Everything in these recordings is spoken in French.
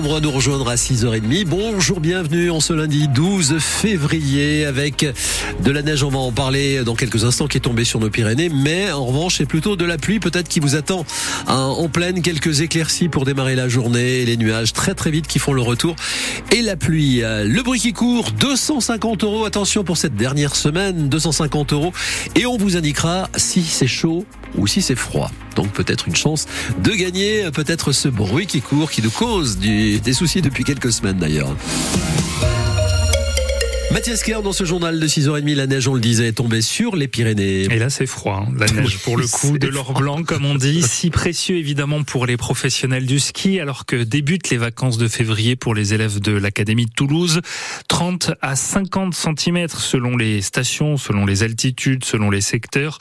nombreux à nous rejoindre à 6h30. Bonjour, bienvenue en ce lundi 12 février avec de la neige, on va en parler dans quelques instants qui est tombée sur nos Pyrénées, mais en revanche c'est plutôt de la pluie peut-être qui vous attend hein, en pleine, quelques éclaircies pour démarrer la journée, les nuages très très vite qui font le retour. Et la pluie. Le bruit qui court, 250 euros, attention pour cette dernière semaine, 250 euros. Et on vous indiquera si c'est chaud ou si c'est froid. Donc peut-être une chance de gagner peut-être ce bruit qui court, qui nous cause des soucis depuis quelques semaines d'ailleurs. Mathias Kerr, dans ce journal de 6h30, la neige, on le disait, est tombée sur les Pyrénées. Et là, c'est froid, hein. la neige pour le coup, de l'or blanc, comme on dit, si précieux évidemment pour les professionnels du ski, alors que débutent les vacances de février pour les élèves de l'Académie de Toulouse. 30 à 50 cm selon les stations, selon les altitudes, selon les secteurs.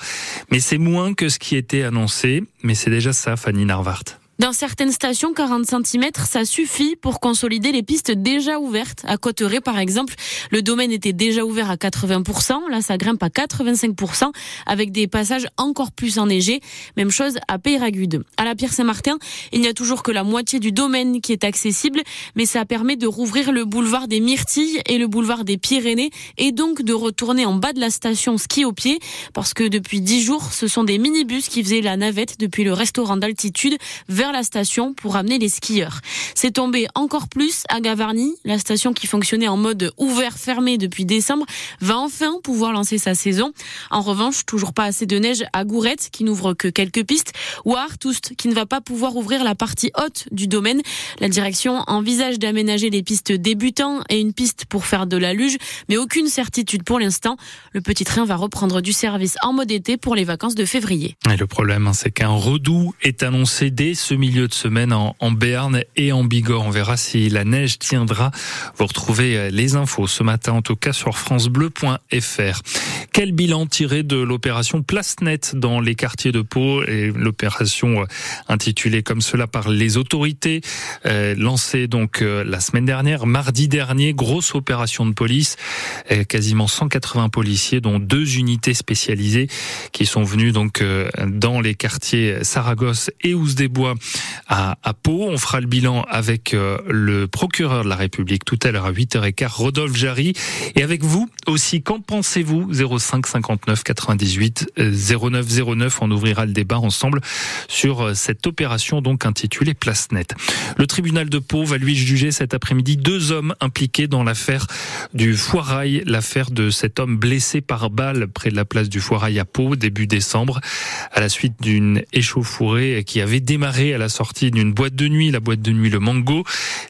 Mais c'est moins que ce qui était annoncé, mais c'est déjà ça, Fanny Narvart. Dans certaines stations, 40 cm, ça suffit pour consolider les pistes déjà ouvertes. À Cotteret, par exemple, le domaine était déjà ouvert à 80%. Là, ça grimpe à 85% avec des passages encore plus enneigés. Même chose à Peyragude. À la Pierre-Saint-Martin, il n'y a toujours que la moitié du domaine qui est accessible, mais ça permet de rouvrir le boulevard des Myrtilles et le boulevard des Pyrénées et donc de retourner en bas de la station ski au pied parce que depuis 10 jours, ce sont des minibus qui faisaient la navette depuis le restaurant d'altitude vers la station pour amener les skieurs. C'est tombé encore plus à Gavarnie. La station qui fonctionnait en mode ouvert-fermé depuis décembre va enfin pouvoir lancer sa saison. En revanche, toujours pas assez de neige à Gourette qui n'ouvre que quelques pistes ou à Artoust qui ne va pas pouvoir ouvrir la partie haute du domaine. La direction envisage d'aménager les pistes débutants et une piste pour faire de la luge, mais aucune certitude pour l'instant. Le petit train va reprendre du service en mode été pour les vacances de février. Le problème, hein, c'est qu'un redout est annoncé dès ce milieu de semaine en, en, Berne et en Bigorre. On verra si la neige tiendra. Vous retrouvez euh, les infos ce matin, en tout cas sur francebleu.fr. Quel bilan tiré de l'opération Place Net dans les quartiers de Pau et l'opération euh, intitulée comme cela par les autorités, euh, lancée donc euh, la semaine dernière, mardi dernier, grosse opération de police, quasiment 180 policiers, dont deux unités spécialisées qui sont venus donc dans les quartiers Saragosse et Ouse-des-Bois à, Pau. On fera le bilan avec euh, le procureur de la République tout à l'heure à 8h15, Rodolphe Jarry. Et avec vous aussi, qu'en pensez-vous? 05 59 98 09 09. On ouvrira le débat ensemble sur euh, cette opération donc intitulée Place Net. Le tribunal de Pau va lui juger cet après-midi deux hommes impliqués dans l'affaire du Foirail, l'affaire de cet homme blessé par balle près de la place du Foirail à Pau début décembre à la suite d'une échauffourée qui avait démarré à la sortie d'une boîte de nuit, la boîte de nuit Le Mango.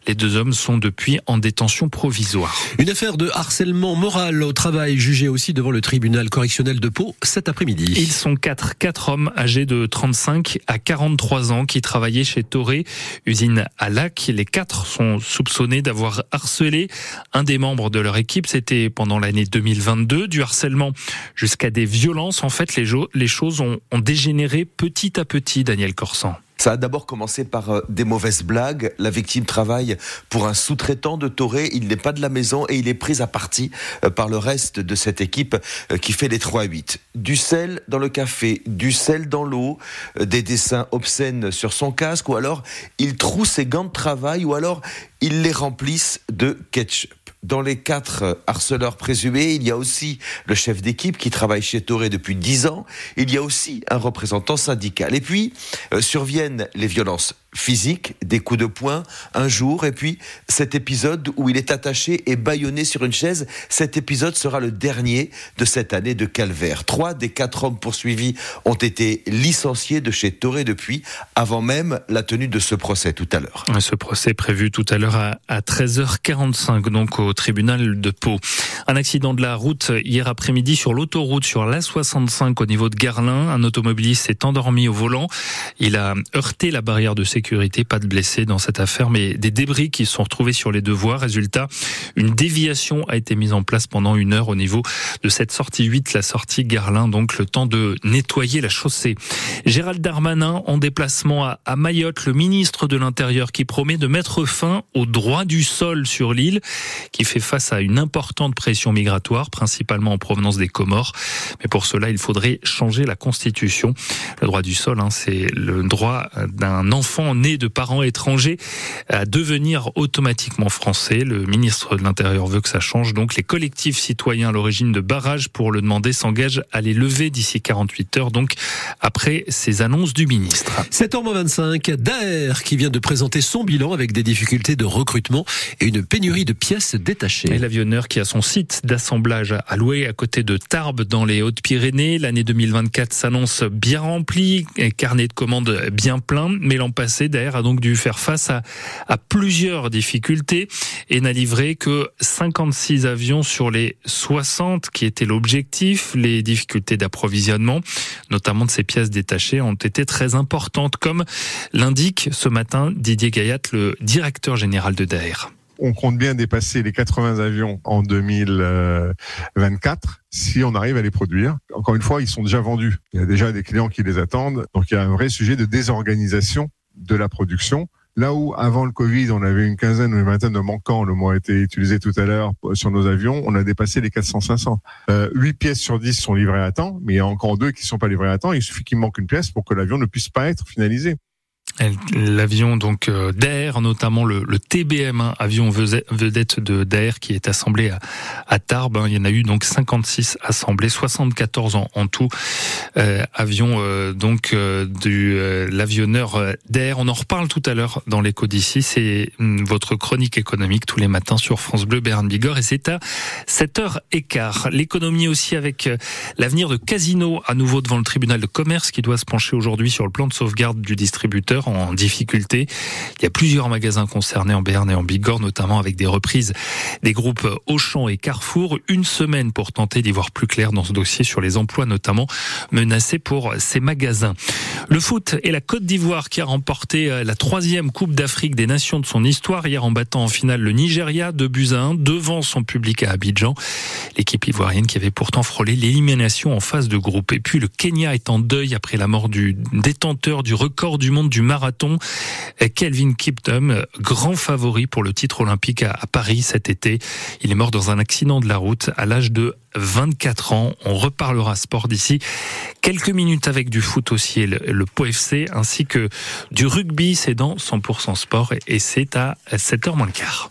Les deux hommes sont depuis en détention provisoire. Une affaire de harcèlement moral au travail jugée aussi devant le tribunal correctionnel de Pau cet après-midi. Ils sont quatre, quatre hommes âgés de 35 à 43 ans qui travaillaient chez Toré, usine à Lac. Les quatre sont soupçonnés d'avoir harcelé un des membres de leur équipe. C'était pendant l'année 2022. Du harcèlement jusqu'à des violences. En fait, les, les choses ont, ont dégénéré petit à petit, Daniel Corsan. Ça a d'abord commencé par euh, des mauvaises blagues. La victime travaille pour un sous-traitant de Toré. Il n'est pas de la maison et il est pris à partie euh, par le reste de cette équipe euh, qui fait les 3-8. Du sel dans le café, du sel dans l'eau, des dessins obscènes sur son casque ou alors il troue ses gants de travail ou alors il les remplisse de ketchup. Dans les quatre harceleurs présumés, il y a aussi le chef d'équipe qui travaille chez Toré depuis dix ans. Il y a aussi un représentant syndical. Et puis euh, surviennent les violences physiques, des coups de poing, un jour, et puis cet épisode où il est attaché et bâillonné sur une chaise. Cet épisode sera le dernier de cette année de calvaire. Trois des quatre hommes poursuivis ont été licenciés de chez Toré depuis, avant même la tenue de ce procès tout à l'heure. Ce procès prévu tout à l'heure à, à 13h45, donc au tribunal de Pau. Un accident de la route hier après-midi sur l'autoroute sur l'A65 au niveau de Garlin. Un automobiliste s'est endormi au volant. Il a heurté la barrière de sécurité. Pas de blessés dans cette affaire, mais des débris qui sont retrouvés sur les deux voies. Résultat, une déviation a été mise en place pendant une heure au niveau de cette sortie 8, la sortie Garlin. Donc le temps de nettoyer la chaussée. Gérald Darmanin en déplacement à Mayotte, le ministre de l'Intérieur qui promet de mettre fin au droit du sol sur l'île qui fait face à une importante pression migratoire, principalement en provenance des Comores. Mais pour cela, il faudrait changer la Constitution. Le droit du sol, hein, c'est le droit d'un enfant enfants nés de parents étrangers à devenir automatiquement français. Le ministre de l'Intérieur veut que ça change. Donc les collectifs citoyens à l'origine de barrages pour le demander s'engagent à les lever d'ici 48 heures. Donc après ces annonces du ministre. 7h25, Daer qui vient de présenter son bilan avec des difficultés de recrutement et une pénurie de pièces détachées. Et l'avionneur qui a son site d'assemblage à louer à côté de Tarbes dans les Hautes-Pyrénées. L'année 2024 s'annonce bien remplie, et carnet de commandes bien plein, mais l'an passé, Daer a donc dû faire face à, à plusieurs difficultés et n'a livré que 56 avions sur les 60 qui étaient l'objectif. Les difficultés d'approvisionnement, notamment de ces pièces détachées, ont été très importantes, comme l'indique ce matin Didier Gayat, le directeur général de Daer on compte bien dépasser les 80 avions en 2024 si on arrive à les produire. Encore une fois, ils sont déjà vendus. Il y a déjà des clients qui les attendent. Donc il y a un vrai sujet de désorganisation de la production. Là où avant le Covid, on avait une quinzaine ou une vingtaine de manquants, le mot a été utilisé tout à l'heure sur nos avions, on a dépassé les 400-500. Euh, 8 pièces sur 10 sont livrées à temps, mais il y a encore deux qui ne sont pas livrées à temps. Il suffit qu'il manque une pièce pour que l'avion ne puisse pas être finalisé. L'avion donc euh, d'Air, notamment le, le TBM1, avion vedette de d'Air qui est assemblé à, à, Tarbes. Hein. Il y en a eu donc 56 assemblés, 74 en, en tout. Euh, avion euh, donc euh, du euh, l'avionneur d'Air. On en reparle tout à l'heure dans l'écho d'ici. C'est hum, votre chronique économique tous les matins sur France Bleu Berne Bigorre et c'est à 7h15. L'économie aussi avec l'avenir de Casino à nouveau devant le tribunal de commerce qui doit se pencher aujourd'hui sur le plan de sauvegarde du distributeur en difficulté. Il y a plusieurs magasins concernés en Berne et en Bigorre, notamment avec des reprises des groupes Auchan et Carrefour. Une semaine pour tenter d'y voir plus clair dans ce dossier sur les emplois notamment menacés pour ces magasins. Le foot et la Côte d'Ivoire qui a remporté euh, la troisième Coupe d'Afrique des Nations de son histoire hier en battant en finale le Nigeria de buts à 1 devant son public à Abidjan. L'équipe ivoirienne qui avait pourtant frôlé l'élimination en phase de groupe. Et puis le Kenya est en deuil après la mort du détenteur du record du monde du marathon. Kelvin Kiptum, grand favori pour le titre olympique à Paris cet été. Il est mort dans un accident de la route à l'âge de 24 ans. On reparlera sport d'ici quelques minutes avec du foot aussi, le, le POFC, ainsi que du rugby. C'est dans 100% sport et c'est à 7h moins le quart.